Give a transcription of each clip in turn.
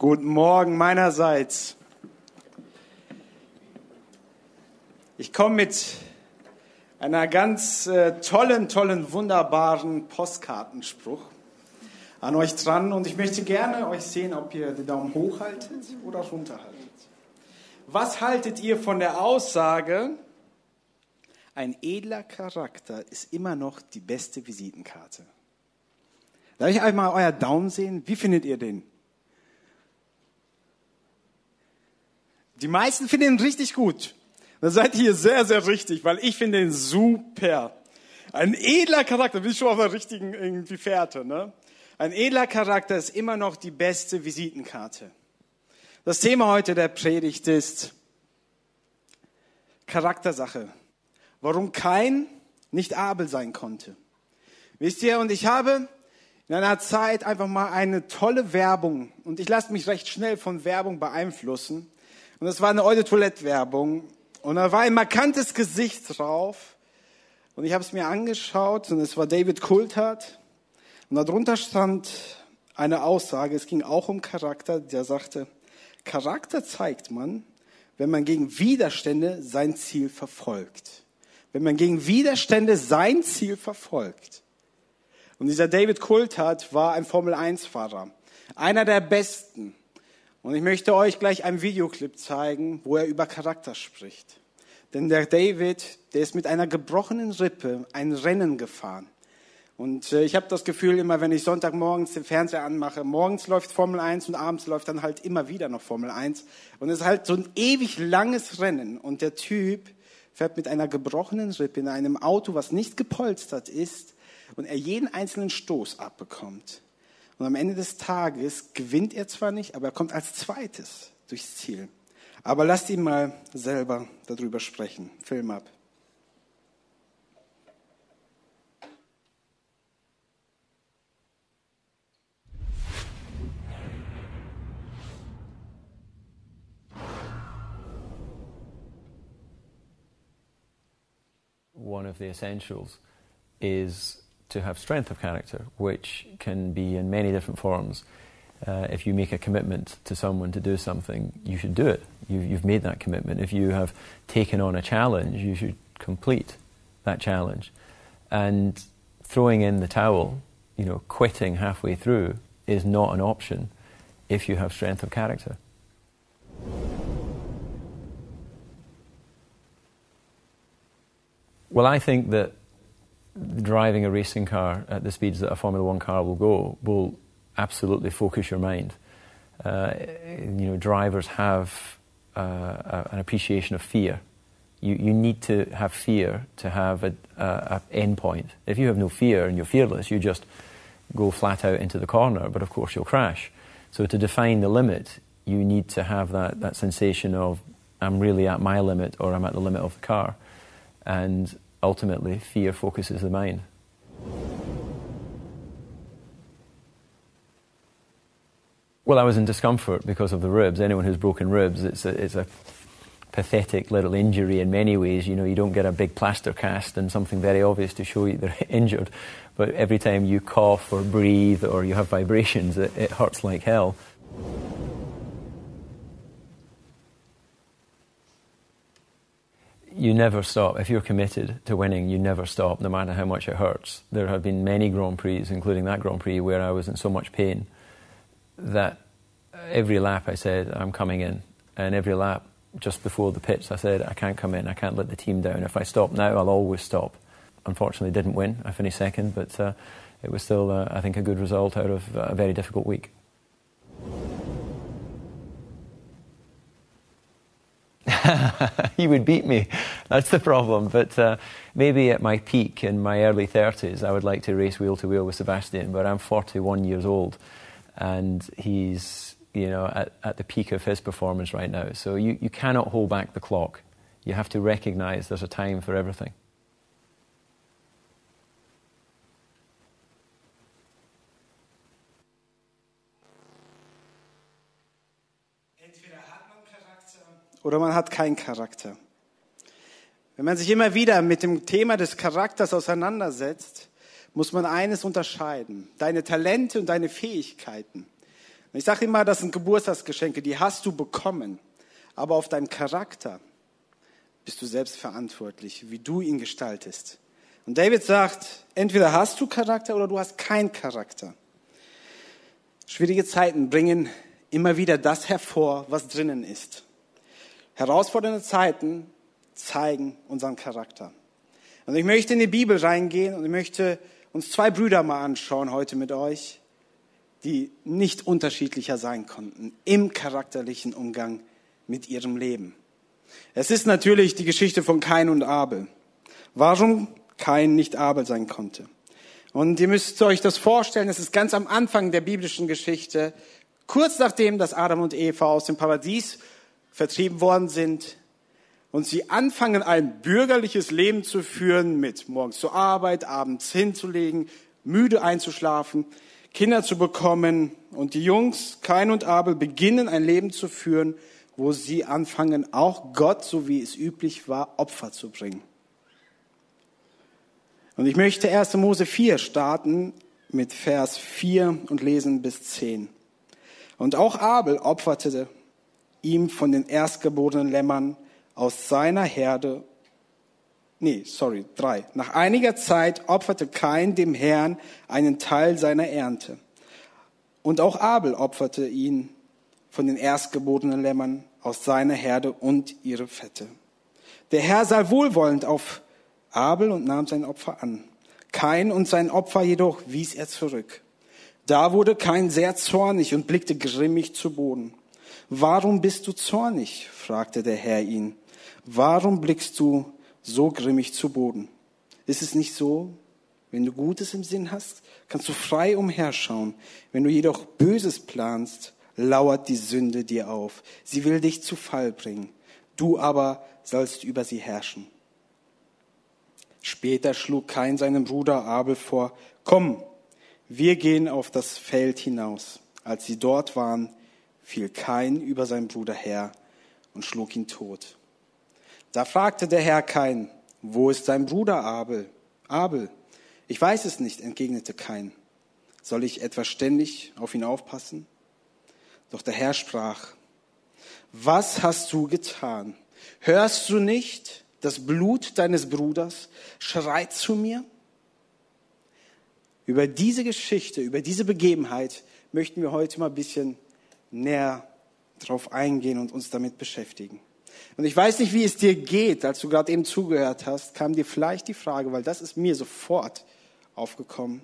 Guten Morgen meinerseits. Ich komme mit einer ganz äh, tollen, tollen, wunderbaren Postkartenspruch an euch dran und ich möchte gerne euch sehen, ob ihr den Daumen hoch haltet oder runter haltet. Was haltet ihr von der Aussage, ein edler Charakter ist immer noch die beste Visitenkarte? Darf ich einmal euer Daumen sehen? Wie findet ihr den? Die meisten finden ihn richtig gut. Da seid ihr sehr, sehr richtig, weil ich finde ihn super. Ein edler Charakter, bin ich schon auf der richtigen irgendwie Fährte, ne? Ein edler Charakter ist immer noch die beste Visitenkarte. Das Thema heute der Predigt ist Charaktersache. Warum kein nicht Abel sein konnte. Wisst ihr, und ich habe in einer Zeit einfach mal eine tolle Werbung, und ich lasse mich recht schnell von Werbung beeinflussen, und das war eine Eau de Toilette Werbung. Und da war ein markantes Gesicht drauf. Und ich habe es mir angeschaut und es war David Coulthard. Und darunter stand eine Aussage, es ging auch um Charakter, der sagte, Charakter zeigt man, wenn man gegen Widerstände sein Ziel verfolgt. Wenn man gegen Widerstände sein Ziel verfolgt. Und dieser David Coulthard war ein Formel-1-Fahrer. Einer der besten. Und ich möchte euch gleich einen Videoclip zeigen, wo er über Charakter spricht. Denn der David, der ist mit einer gebrochenen Rippe ein Rennen gefahren. Und äh, ich habe das Gefühl, immer wenn ich Sonntagmorgens den Fernseher anmache, morgens läuft Formel 1 und abends läuft dann halt immer wieder noch Formel 1. Und es ist halt so ein ewig langes Rennen. Und der Typ fährt mit einer gebrochenen Rippe in einem Auto, was nicht gepolstert ist, und er jeden einzelnen Stoß abbekommt. Und am Ende des Tages gewinnt er zwar nicht, aber er kommt als zweites durchs Ziel. Aber lasst ihn mal selber darüber sprechen. Film ab. One of the essentials is to have strength of character, which can be in many different forms. Uh, if you make a commitment to someone to do something, you should do it. You've, you've made that commitment. If you have taken on a challenge, you should complete that challenge. And throwing in the towel, you know, quitting halfway through is not an option if you have strength of character. Well, I think that driving a racing car at the speeds that a Formula One car will go will absolutely focus your mind. Uh, you know, drivers have uh, an appreciation of fear. You, you need to have fear to have an a end point. If you have no fear and you're fearless, you just go flat out into the corner, but of course you'll crash. So to define the limit, you need to have that, that sensation of I'm really at my limit or I'm at the limit of the car. And ultimately, fear focuses the mind. Well, I was in discomfort because of the ribs. Anyone who's broken ribs, it's a, it's a pathetic little injury in many ways. You know, you don't get a big plaster cast and something very obvious to show you they're injured. But every time you cough or breathe or you have vibrations, it, it hurts like hell. You never stop. If you're committed to winning, you never stop, no matter how much it hurts. There have been many Grand Prix, including that Grand Prix, where I was in so much pain that every lap I said, I'm coming in. And every lap, just before the pits, I said, I can't come in, I can't let the team down. If I stop now, I'll always stop. Unfortunately, didn't win. I finished second, but uh, it was still, uh, I think, a good result out of a very difficult week. he would beat me. That's the problem. But uh, maybe at my peak in my early 30s, I would like to race wheel to wheel with Sebastian. But I'm 41 years old, and he's you know at, at the peak of his performance right now. So you, you cannot hold back the clock. You have to recognise there's a time for everything. oder man hat keinen Charakter. Wenn man sich immer wieder mit dem Thema des Charakters auseinandersetzt, muss man eines unterscheiden. Deine Talente und deine Fähigkeiten ich sage immer, das sind Geburtstagsgeschenke, die hast du bekommen. Aber auf deinem Charakter bist du selbst verantwortlich, wie du ihn gestaltest. Und David sagt, entweder hast du Charakter oder du hast keinen Charakter. Schwierige Zeiten bringen immer wieder das hervor, was drinnen ist. Herausfordernde Zeiten zeigen unseren Charakter. Und ich möchte in die Bibel reingehen und ich möchte uns zwei Brüder mal anschauen heute mit euch, die nicht unterschiedlicher sein konnten im charakterlichen Umgang mit ihrem Leben. Es ist natürlich die Geschichte von Kain und Abel. Warum Kain nicht Abel sein konnte. Und ihr müsst euch das vorstellen, es ist ganz am Anfang der biblischen Geschichte, kurz nachdem, dass Adam und Eva aus dem Paradies vertrieben worden sind und sie anfangen, ein bürgerliches Leben zu führen, mit morgens zur Arbeit, abends hinzulegen, müde einzuschlafen, Kinder zu bekommen. Und die Jungs, Kain und Abel, beginnen ein Leben zu führen, wo sie anfangen, auch Gott, so wie es üblich war, Opfer zu bringen. Und ich möchte 1. Mose 4 starten mit Vers 4 und lesen bis 10. Und auch Abel opferte ihm von den erstgeborenen Lämmern aus seiner Herde, nee, sorry, drei. Nach einiger Zeit opferte Kain dem Herrn einen Teil seiner Ernte. Und auch Abel opferte ihn von den erstgeborenen Lämmern aus seiner Herde und ihre Fette. Der Herr sah wohlwollend auf Abel und nahm sein Opfer an. Kain und sein Opfer jedoch wies er zurück. Da wurde Kain sehr zornig und blickte grimmig zu Boden. Warum bist du zornig? fragte der Herr ihn. Warum blickst du so grimmig zu Boden? Ist es nicht so, wenn du Gutes im Sinn hast, kannst du frei umherschauen. Wenn du jedoch Böses planst, lauert die Sünde dir auf. Sie will dich zu Fall bringen. Du aber sollst über sie herrschen. Später schlug Kain seinem Bruder Abel vor, komm, wir gehen auf das Feld hinaus. Als sie dort waren, fiel Kain über seinen Bruder her und schlug ihn tot. Da fragte der Herr Kain, wo ist dein Bruder Abel? Abel, ich weiß es nicht, entgegnete Kain. Soll ich etwa ständig auf ihn aufpassen? Doch der Herr sprach, was hast du getan? Hörst du nicht, das Blut deines Bruders schreit zu mir? Über diese Geschichte, über diese Begebenheit möchten wir heute mal ein bisschen näher drauf eingehen und uns damit beschäftigen. Und ich weiß nicht, wie es dir geht, als du gerade eben zugehört hast, kam dir vielleicht die Frage, weil das ist mir sofort aufgekommen.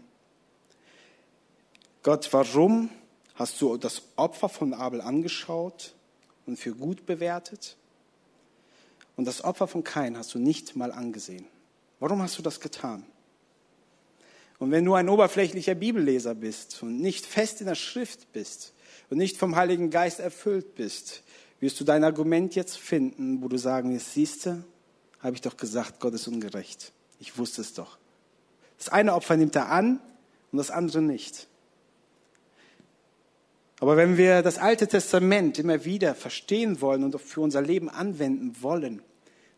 Gott, warum hast du das Opfer von Abel angeschaut und für gut bewertet? Und das Opfer von Kain hast du nicht mal angesehen. Warum hast du das getan? Und wenn du ein oberflächlicher Bibelleser bist und nicht fest in der Schrift bist und nicht vom Heiligen Geist erfüllt bist, wirst du dein Argument jetzt finden, wo du sagen wirst, siehste, habe ich doch gesagt, Gott ist ungerecht. Ich wusste es doch. Das eine Opfer nimmt er an und das andere nicht. Aber wenn wir das Alte Testament immer wieder verstehen wollen und für unser Leben anwenden wollen,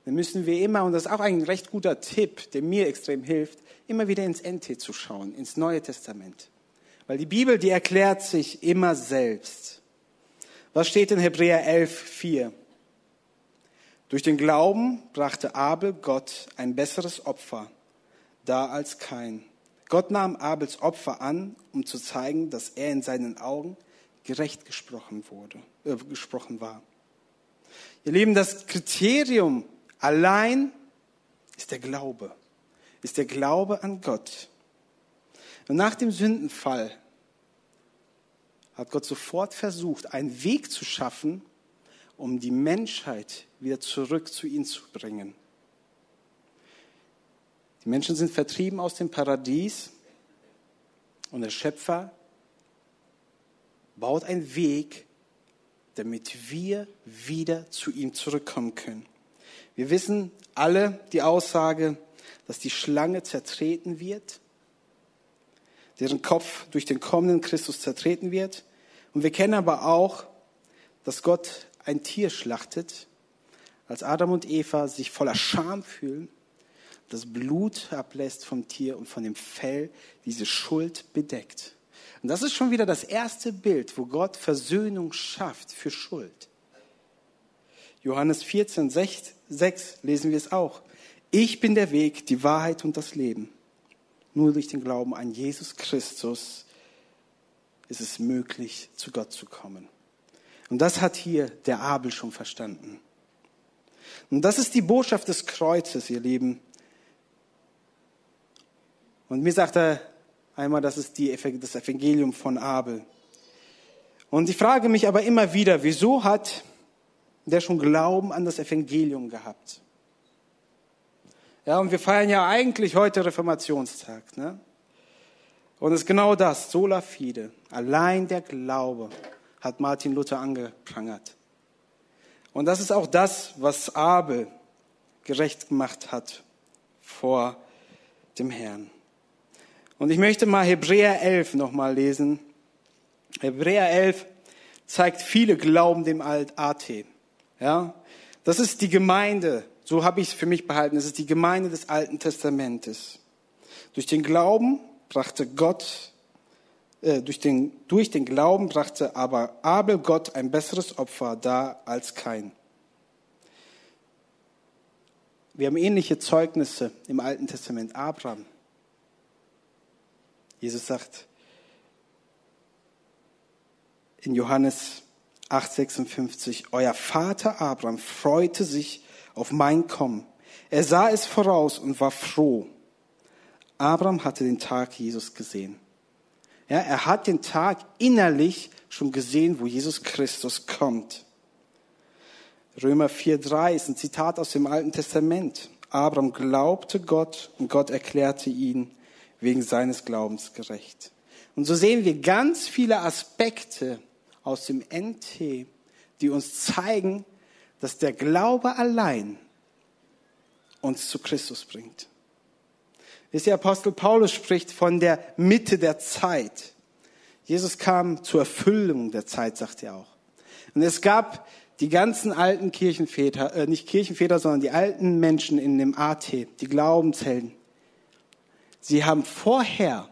dann müssen wir immer, und das ist auch ein recht guter Tipp, der mir extrem hilft, immer wieder ins NT zu schauen, ins Neue Testament. Weil die Bibel, die erklärt sich immer selbst. Was steht in Hebräer 11, 4? Durch den Glauben brachte Abel Gott ein besseres Opfer da als kein. Gott nahm Abels Opfer an, um zu zeigen, dass er in seinen Augen gerecht gesprochen wurde, äh, gesprochen war. Ihr Lieben, das Kriterium allein ist der Glaube, ist der Glaube an Gott. Und nach dem Sündenfall hat Gott sofort versucht, einen Weg zu schaffen, um die Menschheit wieder zurück zu ihm zu bringen. Die Menschen sind vertrieben aus dem Paradies und der Schöpfer baut einen Weg, damit wir wieder zu ihm zurückkommen können. Wir wissen alle die Aussage, dass die Schlange zertreten wird, deren Kopf durch den kommenden Christus zertreten wird. Und wir kennen aber auch, dass Gott ein Tier schlachtet, als Adam und Eva sich voller Scham fühlen, das Blut ablässt vom Tier und von dem Fell diese Schuld bedeckt. Und das ist schon wieder das erste Bild, wo Gott Versöhnung schafft für Schuld. Johannes 14, 6, 6 lesen wir es auch. Ich bin der Weg, die Wahrheit und das Leben. Nur durch den Glauben an Jesus Christus ist es möglich, zu Gott zu kommen. Und das hat hier der Abel schon verstanden. Und das ist die Botschaft des Kreuzes, ihr Lieben. Und mir sagt er einmal, das ist die, das Evangelium von Abel. Und ich frage mich aber immer wieder, wieso hat der schon Glauben an das Evangelium gehabt? Ja, und wir feiern ja eigentlich heute Reformationstag. Ne? Und es ist genau das, sola fide. Allein der Glaube hat Martin Luther angeprangert. Und das ist auch das, was Abel gerecht gemacht hat vor dem Herrn. Und ich möchte mal Hebräer 11 nochmal lesen. Hebräer 11 zeigt viele Glauben dem AT. Ja, das ist die Gemeinde. So habe ich es für mich behalten. Es ist die Gemeinde des Alten Testamentes. Durch den Glauben brachte Gott, äh, durch, den, durch den Glauben brachte aber Abel Gott ein besseres Opfer dar als kein. Wir haben ähnliche Zeugnisse im Alten Testament. Abraham. Jesus sagt in Johannes 8,56, euer Vater Abraham freute sich auf mein Kommen. Er sah es voraus und war froh. Abraham hatte den Tag Jesus gesehen. Ja, er hat den Tag innerlich schon gesehen, wo Jesus Christus kommt. Römer 4,3 ist ein Zitat aus dem Alten Testament. Abraham glaubte Gott und Gott erklärte ihn wegen seines Glaubens gerecht. Und so sehen wir ganz viele Aspekte aus dem NT, die uns zeigen, dass der Glaube allein uns zu Christus bringt. Wisst ihr, Apostel Paulus spricht von der Mitte der Zeit. Jesus kam zur Erfüllung der Zeit, sagt er auch. Und es gab die ganzen alten Kirchenväter, äh, nicht Kirchenväter, sondern die alten Menschen in dem AT, die Glaubenshelden. Sie haben vorher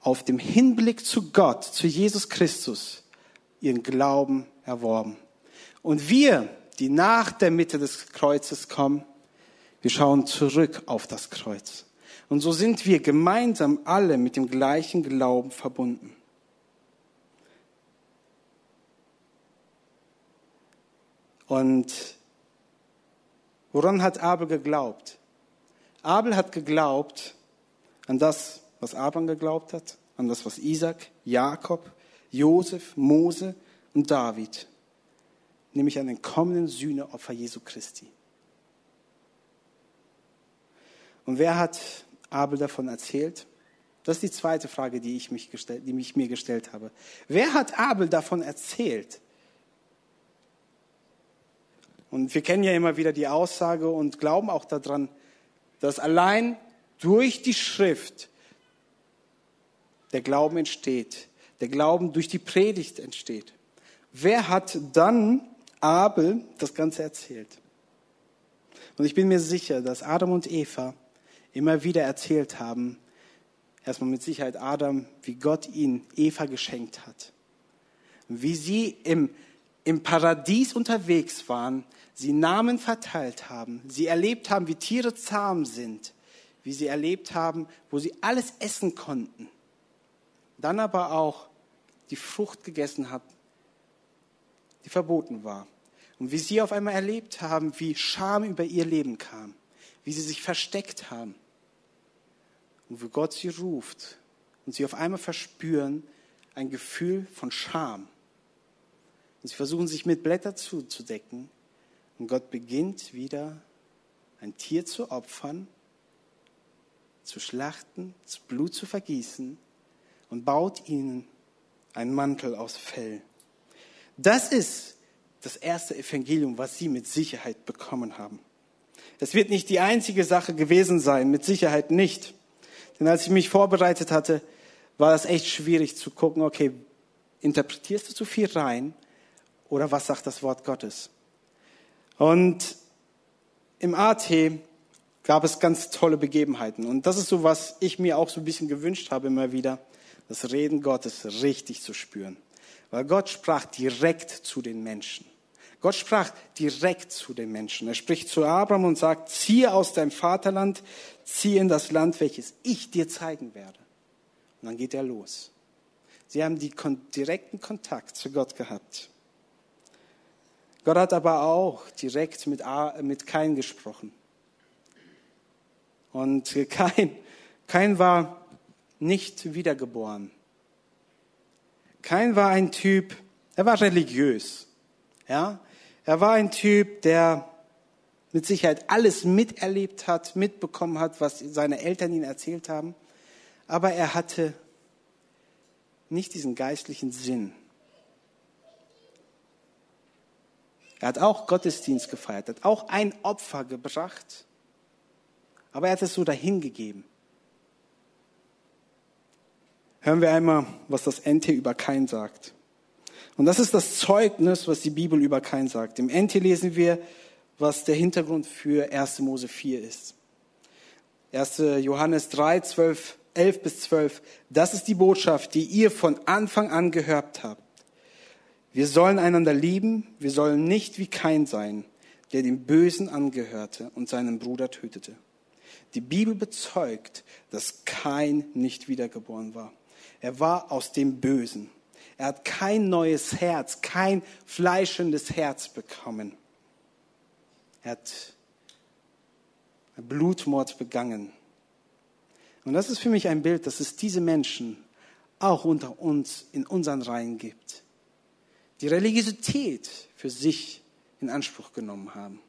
auf dem Hinblick zu Gott, zu Jesus Christus, ihren Glauben erworben. Und wir, die nach der Mitte des Kreuzes kommen, wir schauen zurück auf das Kreuz. Und so sind wir gemeinsam alle mit dem gleichen Glauben verbunden. Und woran hat Abel geglaubt? Abel hat geglaubt an das, was Abraham geglaubt hat, an das, was Isaac, Jakob, Josef, Mose und David, nämlich an den kommenden Sühneopfer Jesu Christi. Und wer hat Abel davon erzählt? Das ist die zweite Frage, die ich, mich gestellt, die ich mir gestellt habe. Wer hat Abel davon erzählt? Und wir kennen ja immer wieder die Aussage und glauben auch daran, dass allein durch die Schrift der Glauben entsteht, der Glauben durch die Predigt entsteht. Wer hat dann Abel das Ganze erzählt? Und ich bin mir sicher, dass Adam und Eva immer wieder erzählt haben, erstmal mit Sicherheit Adam, wie Gott ihn Eva geschenkt hat. Wie sie im, im Paradies unterwegs waren, sie Namen verteilt haben, sie erlebt haben, wie Tiere zahm sind, wie sie erlebt haben, wo sie alles essen konnten. Dann aber auch die Frucht gegessen haben, die verboten war. Und wie sie auf einmal erlebt haben, wie Scham über ihr Leben kam, wie sie sich versteckt haben, und wo Gott sie ruft und sie auf einmal verspüren ein Gefühl von Scham. Und sie versuchen sich mit Blättern zuzudecken und Gott beginnt wieder ein Tier zu opfern, zu schlachten, das Blut zu vergießen und baut ihnen einen Mantel aus Fell. Das ist das erste Evangelium, was sie mit Sicherheit bekommen haben. Es wird nicht die einzige Sache gewesen sein, mit Sicherheit nicht. Denn als ich mich vorbereitet hatte, war das echt schwierig zu gucken, okay, interpretierst du zu viel rein oder was sagt das Wort Gottes? Und im AT gab es ganz tolle Begebenheiten. Und das ist so, was ich mir auch so ein bisschen gewünscht habe immer wieder, das Reden Gottes richtig zu spüren. Weil Gott sprach direkt zu den Menschen. Gott sprach direkt zu den Menschen. Er spricht zu Abraham und sagt, ziehe aus deinem Vaterland, ziehe in das Land, welches ich dir zeigen werde. Und dann geht er los. Sie haben die direkten Kontakt zu Gott gehabt. Gott hat aber auch direkt mit, mit Kain gesprochen. Und Kain, Kain war nicht wiedergeboren. Kain war ein Typ, er war religiös. Ja? Er war ein Typ, der mit Sicherheit alles miterlebt hat, mitbekommen hat, was seine Eltern ihm erzählt haben. Aber er hatte nicht diesen geistlichen Sinn. Er hat auch Gottesdienst gefeiert, hat auch ein Opfer gebracht, aber er hat es so dahingegeben. Hören wir einmal, was das NT über Kain sagt. Und das ist das Zeugnis, was die Bibel über Kain sagt. Im NT lesen wir, was der Hintergrund für 1. Mose 4 ist. 1. Johannes 3, 12, 11 bis 12. Das ist die Botschaft, die ihr von Anfang an gehört habt. Wir sollen einander lieben, wir sollen nicht wie Kain sein, der dem Bösen angehörte und seinen Bruder tötete. Die Bibel bezeugt, dass Kain nicht wiedergeboren war. Er war aus dem Bösen. Er hat kein neues Herz, kein fleischendes Herz bekommen. Er hat Blutmord begangen. Und das ist für mich ein Bild, dass es diese Menschen auch unter uns in unseren Reihen gibt, die Religiosität für sich in Anspruch genommen haben,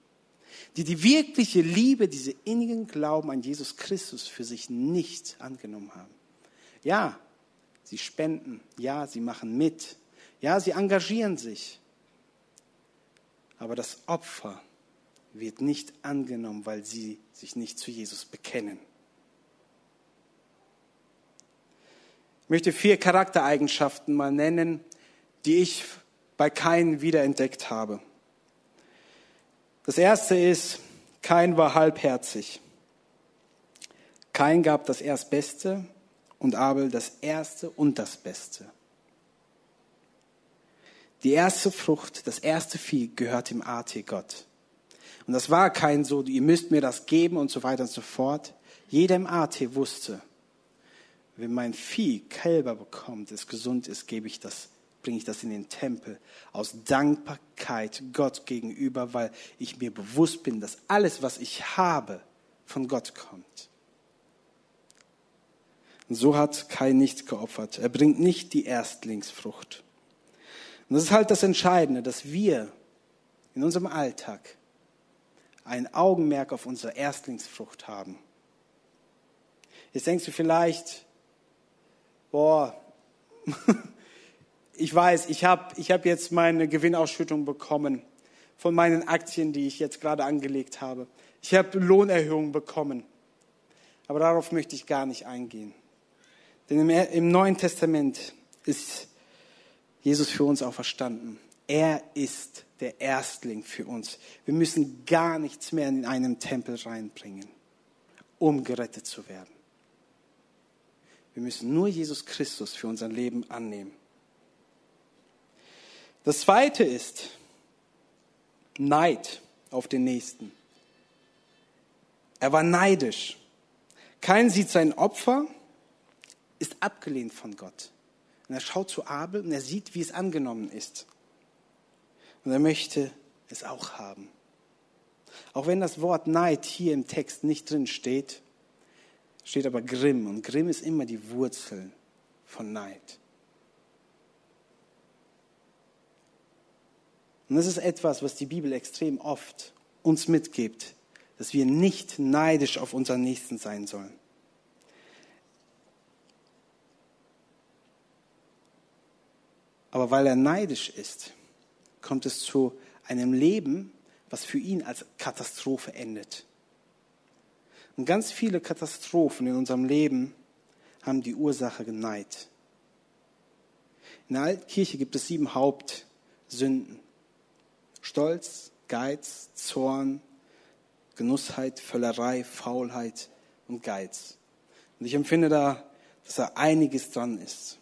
die die wirkliche Liebe, diese innigen Glauben an Jesus Christus für sich nicht angenommen haben. Ja, sie spenden, ja, sie machen mit, ja, sie engagieren sich. Aber das Opfer wird nicht angenommen, weil sie sich nicht zu Jesus bekennen. Ich möchte vier Charaktereigenschaften mal nennen, die ich bei Kain wiederentdeckt habe. Das erste ist, Kain war halbherzig. Kain gab das Erstbeste und Abel das Erste und das Beste. Die erste Frucht, das erste Vieh gehört dem AT Gott. Und das war kein so, ihr müsst mir das geben und so weiter und so fort. Jeder im AT wusste, wenn mein Vieh Kälber bekommt, es gesund ist, gebe ich das, bringe ich das in den Tempel aus Dankbarkeit Gott gegenüber, weil ich mir bewusst bin, dass alles, was ich habe, von Gott kommt. So hat Kai nichts geopfert. Er bringt nicht die Erstlingsfrucht. Und das ist halt das Entscheidende, dass wir in unserem Alltag ein Augenmerk auf unsere Erstlingsfrucht haben. Jetzt denkst du vielleicht, boah, ich weiß, ich habe ich hab jetzt meine Gewinnausschüttung bekommen von meinen Aktien, die ich jetzt gerade angelegt habe. Ich habe Lohnerhöhungen bekommen. Aber darauf möchte ich gar nicht eingehen. Denn im, Neuen Testament ist Jesus für uns auch verstanden. Er ist der Erstling für uns. Wir müssen gar nichts mehr in einen Tempel reinbringen, um gerettet zu werden. Wir müssen nur Jesus Christus für unser Leben annehmen. Das zweite ist Neid auf den Nächsten. Er war neidisch. Kein sieht sein Opfer ist abgelehnt von Gott. Und er schaut zu Abel und er sieht, wie es angenommen ist. Und er möchte es auch haben. Auch wenn das Wort Neid hier im Text nicht drin steht, steht aber Grimm. Und Grimm ist immer die Wurzel von Neid. Und das ist etwas, was die Bibel extrem oft uns mitgibt, dass wir nicht neidisch auf unseren Nächsten sein sollen. Aber weil er neidisch ist, kommt es zu einem Leben, was für ihn als Katastrophe endet. Und ganz viele Katastrophen in unserem Leben haben die Ursache Neid. In der Altkirche gibt es sieben Hauptsünden. Stolz, Geiz, Zorn, Genussheit, Völlerei, Faulheit und Geiz. Und ich empfinde da dass da einiges dran ist.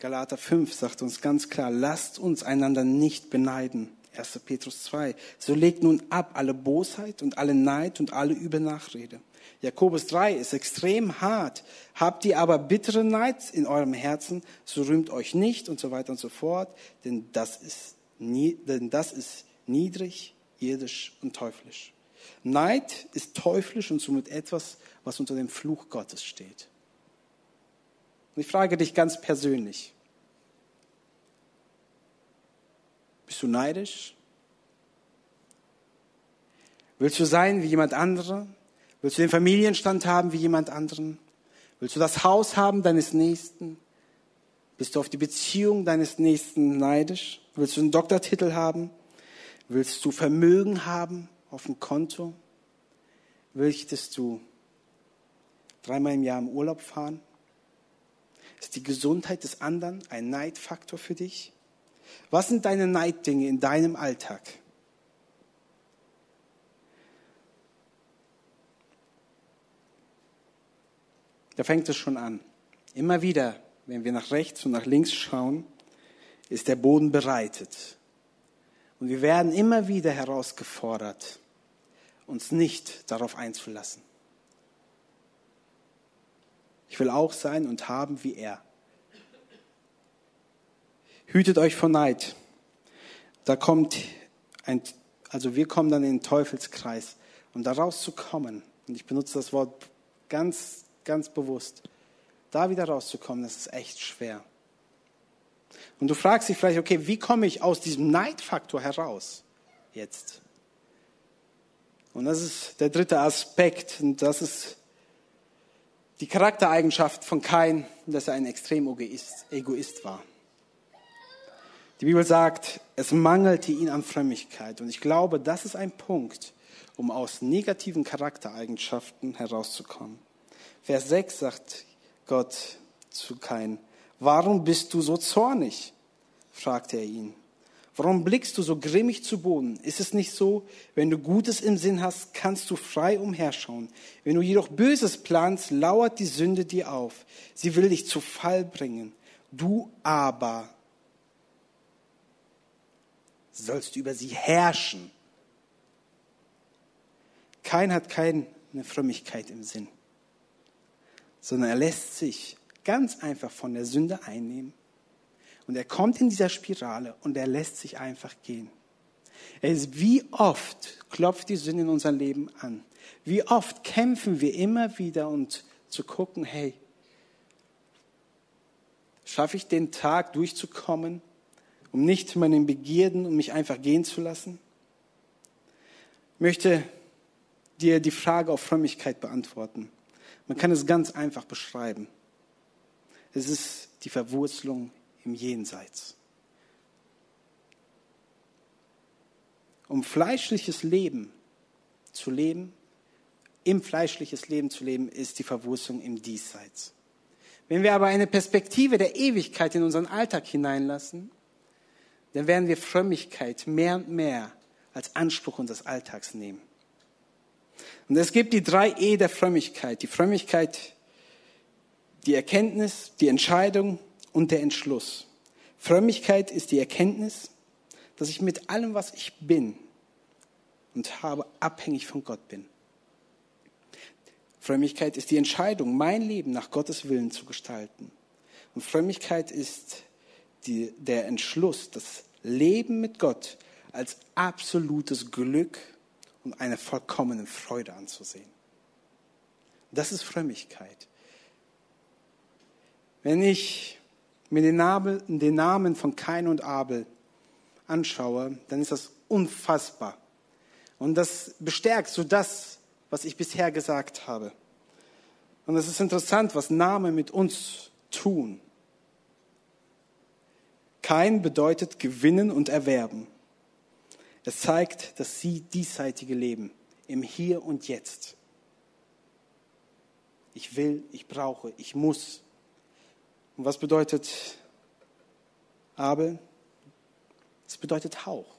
Galater 5 sagt uns ganz klar, lasst uns einander nicht beneiden. 1. Petrus 2. So legt nun ab alle Bosheit und alle Neid und alle Übernachrede. Jakobus 3 ist extrem hart. Habt ihr aber bittere Neid in eurem Herzen, so rühmt euch nicht und so weiter und so fort, denn das ist, denn das ist niedrig, irdisch und teuflisch. Neid ist teuflisch und somit etwas, was unter dem Fluch Gottes steht. Und ich frage dich ganz persönlich, bist du neidisch? Willst du sein wie jemand anderer? Willst du den Familienstand haben wie jemand anderen? Willst du das Haus haben deines Nächsten? Bist du auf die Beziehung deines Nächsten neidisch? Willst du einen Doktortitel haben? Willst du Vermögen haben auf dem Konto? Willst du dreimal im Jahr im Urlaub fahren? Ist die Gesundheit des anderen ein Neidfaktor für dich? Was sind deine Neiddinge in deinem Alltag? Da fängt es schon an. Immer wieder, wenn wir nach rechts und nach links schauen, ist der Boden bereitet. Und wir werden immer wieder herausgefordert, uns nicht darauf einzulassen. Ich will auch sein und haben wie er. Hütet euch vor Neid. Da kommt ein, also wir kommen dann in den Teufelskreis. Und daraus zu kommen, und ich benutze das Wort ganz, ganz bewusst, da wieder rauszukommen, das ist echt schwer. Und du fragst dich vielleicht, okay, wie komme ich aus diesem Neidfaktor heraus jetzt? Und das ist der dritte Aspekt, und das ist die Charaktereigenschaft von Kain, dass er ein extrem Egoist, war. Die Bibel sagt, es mangelte ihn an Frömmigkeit. Und ich glaube, das ist ein Punkt, um aus negativen Charaktereigenschaften herauszukommen. Vers 6 sagt Gott zu Kain, warum bist du so zornig? fragte er ihn. Warum blickst du so grimmig zu Boden? Ist es nicht so, wenn du Gutes im Sinn hast, kannst du frei umherschauen. Wenn du jedoch Böses planst, lauert die Sünde dir auf. Sie will dich zu Fall bringen. Du aber sollst über sie herrschen. Kein hat keine Frömmigkeit im Sinn, sondern er lässt sich ganz einfach von der Sünde einnehmen. Und er kommt in dieser Spirale und er lässt sich einfach gehen. Er wie oft klopft die Sünde in unserem Leben an? Wie oft kämpfen wir immer wieder und zu gucken, hey, schaffe ich den Tag durchzukommen? um nicht meinen Begierden, um mich einfach gehen zu lassen? Ich möchte dir die Frage auf Frömmigkeit beantworten. Man kann es ganz einfach beschreiben. Es ist die Verwurzelung im Jenseits. Um fleischliches Leben zu leben, im fleischliches Leben zu leben, ist die Verwurzelung im Diesseits. Wenn wir aber eine Perspektive der Ewigkeit in unseren Alltag hineinlassen, dann werden wir Frömmigkeit mehr und mehr als Anspruch unseres Alltags nehmen. Und es gibt die drei E der Frömmigkeit. Die Frömmigkeit, die Erkenntnis, die Entscheidung und der Entschluss. Frömmigkeit ist die Erkenntnis, dass ich mit allem, was ich bin und habe, abhängig von Gott bin. Frömmigkeit ist die Entscheidung, mein Leben nach Gottes Willen zu gestalten. Und Frömmigkeit ist die, der Entschluss, das Leben mit Gott als absolutes Glück und eine vollkommene Freude anzusehen. Das ist Frömmigkeit. Wenn ich mir den Namen, den Namen von Kain und Abel anschaue, dann ist das unfassbar. Und das bestärkt so das, was ich bisher gesagt habe. Und es ist interessant, was Namen mit uns tun. Kein bedeutet gewinnen und erwerben. Es zeigt, dass sie diesseitige leben, im Hier und Jetzt. Ich will, ich brauche, ich muss. Und was bedeutet Abel? Es bedeutet Hauch.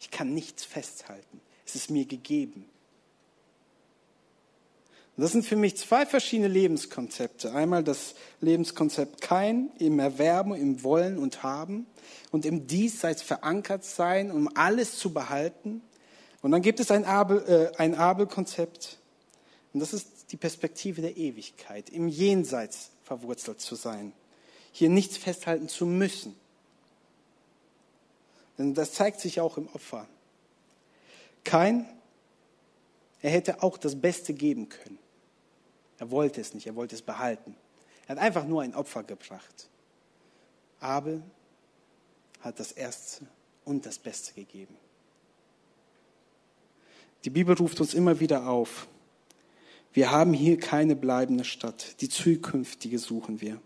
Ich kann nichts festhalten. Es ist mir gegeben. Und das sind für mich zwei verschiedene Lebenskonzepte. Einmal das Lebenskonzept kein, im Erwerben, im Wollen und Haben und im Diesseits verankert sein, um alles zu behalten. Und dann gibt es ein Abel, äh, ein Abel-Konzept. Und das ist die Perspektive der Ewigkeit, im Jenseits verwurzelt zu sein. Hier nichts festhalten zu müssen. Denn das zeigt sich auch im Opfer. Kein, er hätte auch das Beste geben können. Er wollte es nicht, er wollte es behalten. Er hat einfach nur ein Opfer gebracht. Abel hat das Erste und das Beste gegeben. Die Bibel ruft uns immer wieder auf. Wir haben hier keine bleibende Stadt. Die zukünftige suchen wir.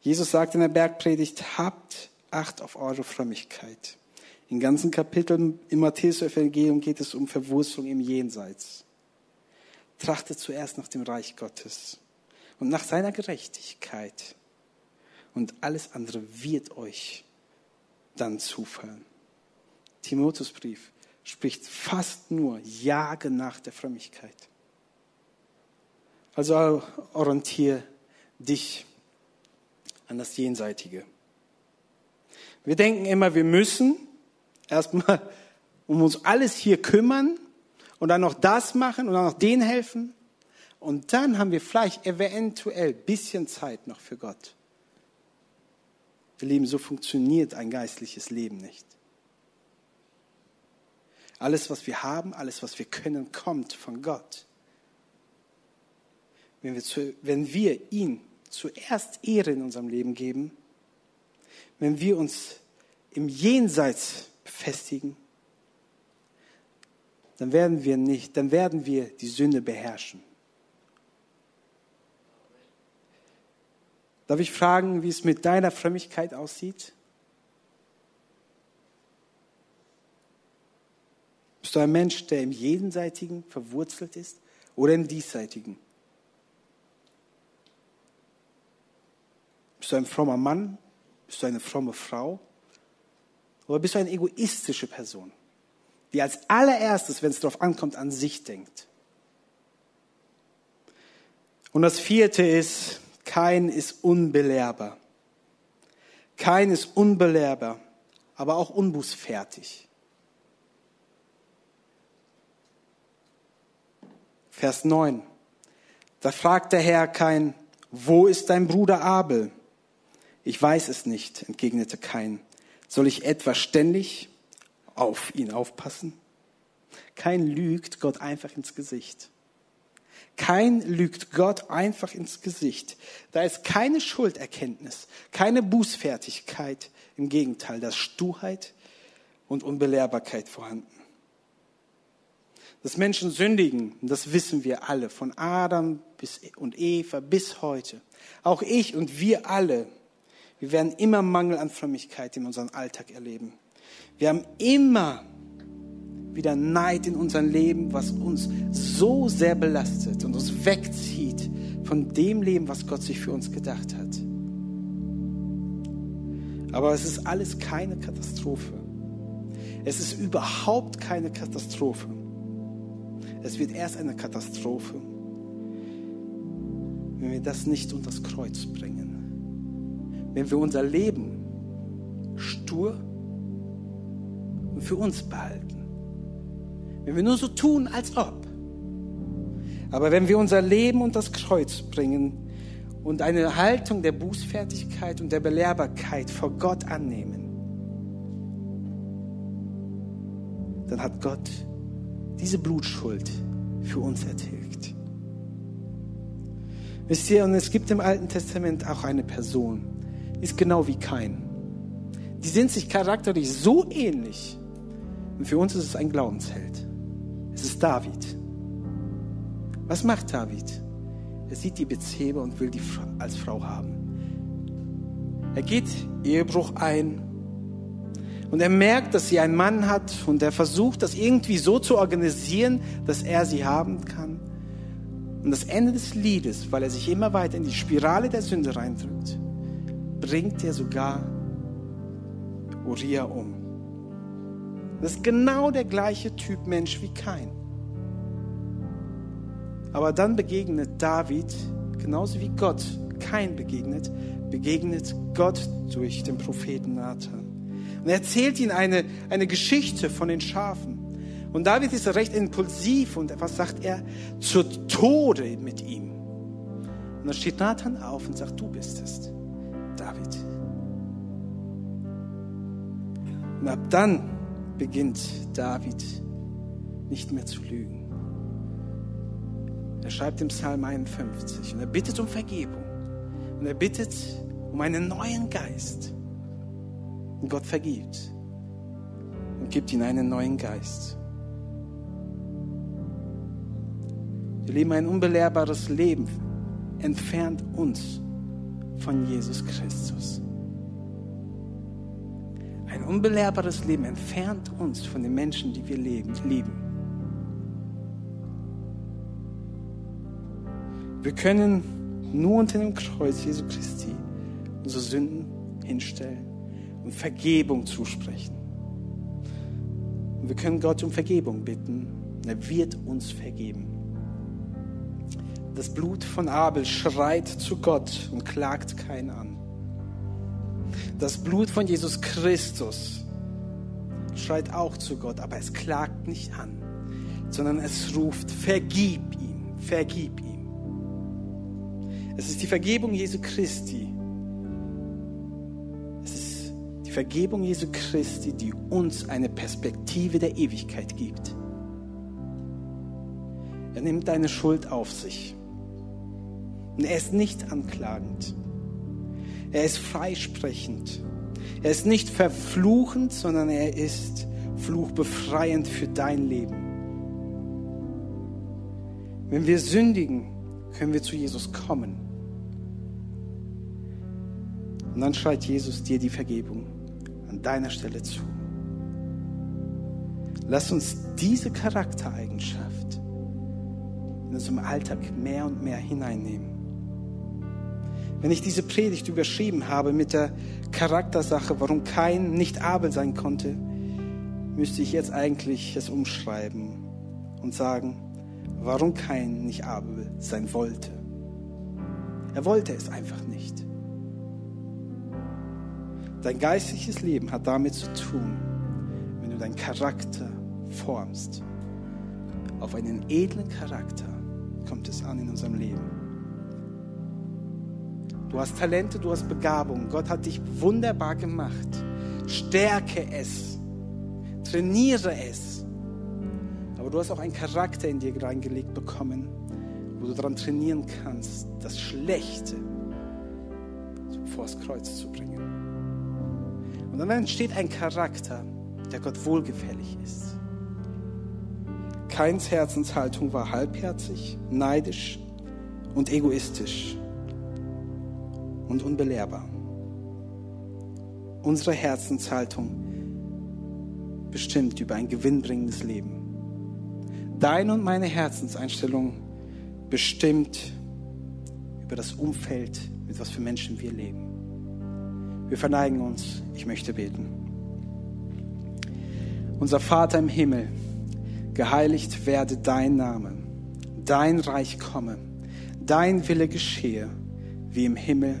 Jesus sagt in der Bergpredigt, habt Acht auf eure Frömmigkeit. In ganzen Kapiteln im Matthäus-Evangelium geht es um Verwurzelung im Jenseits. Trachtet zuerst nach dem Reich Gottes und nach seiner Gerechtigkeit. Und alles andere wird euch dann zufallen. Timotheusbrief spricht fast nur Jage nach der Frömmigkeit. Also orientiere dich an das Jenseitige. Wir denken immer, wir müssen erstmal um uns alles hier kümmern und dann noch das machen und dann noch den helfen. Und dann haben wir vielleicht eventuell ein bisschen Zeit noch für Gott. Wir Lieben, so funktioniert ein geistliches Leben nicht. Alles, was wir haben, alles, was wir können, kommt von Gott. Wenn wir, zu, wenn wir ihn zuerst Ehre in unserem Leben geben, wenn wir uns im Jenseits befestigen, dann werden wir nicht, dann werden wir die Sünde beherrschen. Darf ich fragen, wie es mit deiner Frömmigkeit aussieht? Bist du ein Mensch, der im Jenseitigen verwurzelt ist oder im Diesseitigen? Bist du ein frommer Mann? Bist du eine fromme Frau? Oder bist du eine egoistische Person, die als allererstes, wenn es darauf ankommt, an sich denkt? Und das vierte ist, kein ist unbelehrbar. Kein ist unbelehrbar, aber auch unbußfertig. Vers 9. Da fragt der Herr kein, wo ist dein Bruder Abel? Ich weiß es nicht, entgegnete Kain. Soll ich etwa ständig auf ihn aufpassen? Kein lügt Gott einfach ins Gesicht. Kein lügt Gott einfach ins Gesicht. Da ist keine Schulderkenntnis, keine Bußfertigkeit. Im Gegenteil, da ist Sturheit und Unbelehrbarkeit vorhanden. Dass Menschen sündigen, das wissen wir alle, von Adam bis und Eva bis heute. Auch ich und wir alle wir werden immer Mangel an Frömmigkeit in unserem Alltag erleben. Wir haben immer wieder Neid in unserem Leben, was uns so sehr belastet und uns wegzieht von dem Leben, was Gott sich für uns gedacht hat. Aber es ist alles keine Katastrophe. Es ist überhaupt keine Katastrophe. Es wird erst eine Katastrophe, wenn wir das nicht unter das Kreuz bringen wenn wir unser Leben stur und für uns behalten. Wenn wir nur so tun, als ob. Aber wenn wir unser Leben unter das Kreuz bringen und eine Haltung der Bußfertigkeit und der Belehrbarkeit vor Gott annehmen, dann hat Gott diese Blutschuld für uns ertilgt. Wisst ihr, und es gibt im Alten Testament auch eine Person, ist genau wie kein. Die sind sich charakterlich so ähnlich. Und für uns ist es ein Glaubensheld. Es ist David. Was macht David? Er sieht die Bezebe und will die als Frau haben. Er geht Ehebruch ein und er merkt, dass sie einen Mann hat und er versucht, das irgendwie so zu organisieren, dass er sie haben kann. Und das Ende des Liedes, weil er sich immer weiter in die Spirale der Sünde reindrückt, bringt er sogar Uriah um. Das ist genau der gleiche Typ Mensch wie Kain. Aber dann begegnet David, genauso wie Gott kein begegnet, begegnet Gott durch den Propheten Nathan. Und er erzählt ihnen eine, eine Geschichte von den Schafen. Und David ist recht impulsiv und was sagt er? Zur Tode mit ihm. Und dann steht Nathan auf und sagt, du bist es, David. Und ab dann beginnt David nicht mehr zu lügen. Er schreibt im Psalm 51 und er bittet um Vergebung. Und er bittet um einen neuen Geist. Und Gott vergibt und gibt ihm einen neuen Geist. Wir leben ein unbelehrbares Leben, entfernt uns von Jesus Christus. Ein unbelehrbares Leben entfernt uns von den Menschen, die wir leben, lieben. Wir können nur unter dem Kreuz Jesu Christi unsere Sünden hinstellen und Vergebung zusprechen. Und wir können Gott um Vergebung bitten. Er wird uns vergeben. Das Blut von Abel schreit zu Gott und klagt keinen an. Das Blut von Jesus Christus schreit auch zu Gott, aber es klagt nicht an, sondern es ruft, vergib ihm, vergib ihm. Es ist die Vergebung Jesu Christi. Es ist die Vergebung Jesu Christi, die uns eine Perspektive der Ewigkeit gibt. Er nimmt deine Schuld auf sich. Und er ist nicht anklagend. Er ist freisprechend. Er ist nicht verfluchend, sondern er ist fluchbefreiend für dein Leben. Wenn wir sündigen, können wir zu Jesus kommen. Und dann schreit Jesus dir die Vergebung an deiner Stelle zu. Lass uns diese Charaktereigenschaft in unserem Alltag mehr und mehr hineinnehmen. Wenn ich diese Predigt überschrieben habe mit der Charaktersache, warum kein nicht Abel sein konnte, müsste ich jetzt eigentlich es umschreiben und sagen, warum kein nicht Abel sein wollte. Er wollte es einfach nicht. Dein geistliches Leben hat damit zu tun, wenn du deinen Charakter formst. Auf einen edlen Charakter kommt es an in unserem Leben. Du hast Talente, du hast Begabung. Gott hat dich wunderbar gemacht. Stärke es. Trainiere es. Aber du hast auch einen Charakter in dir reingelegt bekommen, wo du daran trainieren kannst, das Schlechte vors Kreuz zu bringen. Und dann entsteht ein Charakter, der Gott wohlgefällig ist. Keins Herzenshaltung war halbherzig, neidisch und egoistisch und unbelehrbar. Unsere Herzenshaltung bestimmt über ein gewinnbringendes Leben. Deine und meine Herzenseinstellung bestimmt über das Umfeld, mit was für Menschen wir leben. Wir verneigen uns. Ich möchte beten. Unser Vater im Himmel, geheiligt werde dein Name, dein Reich komme, dein Wille geschehe, wie im Himmel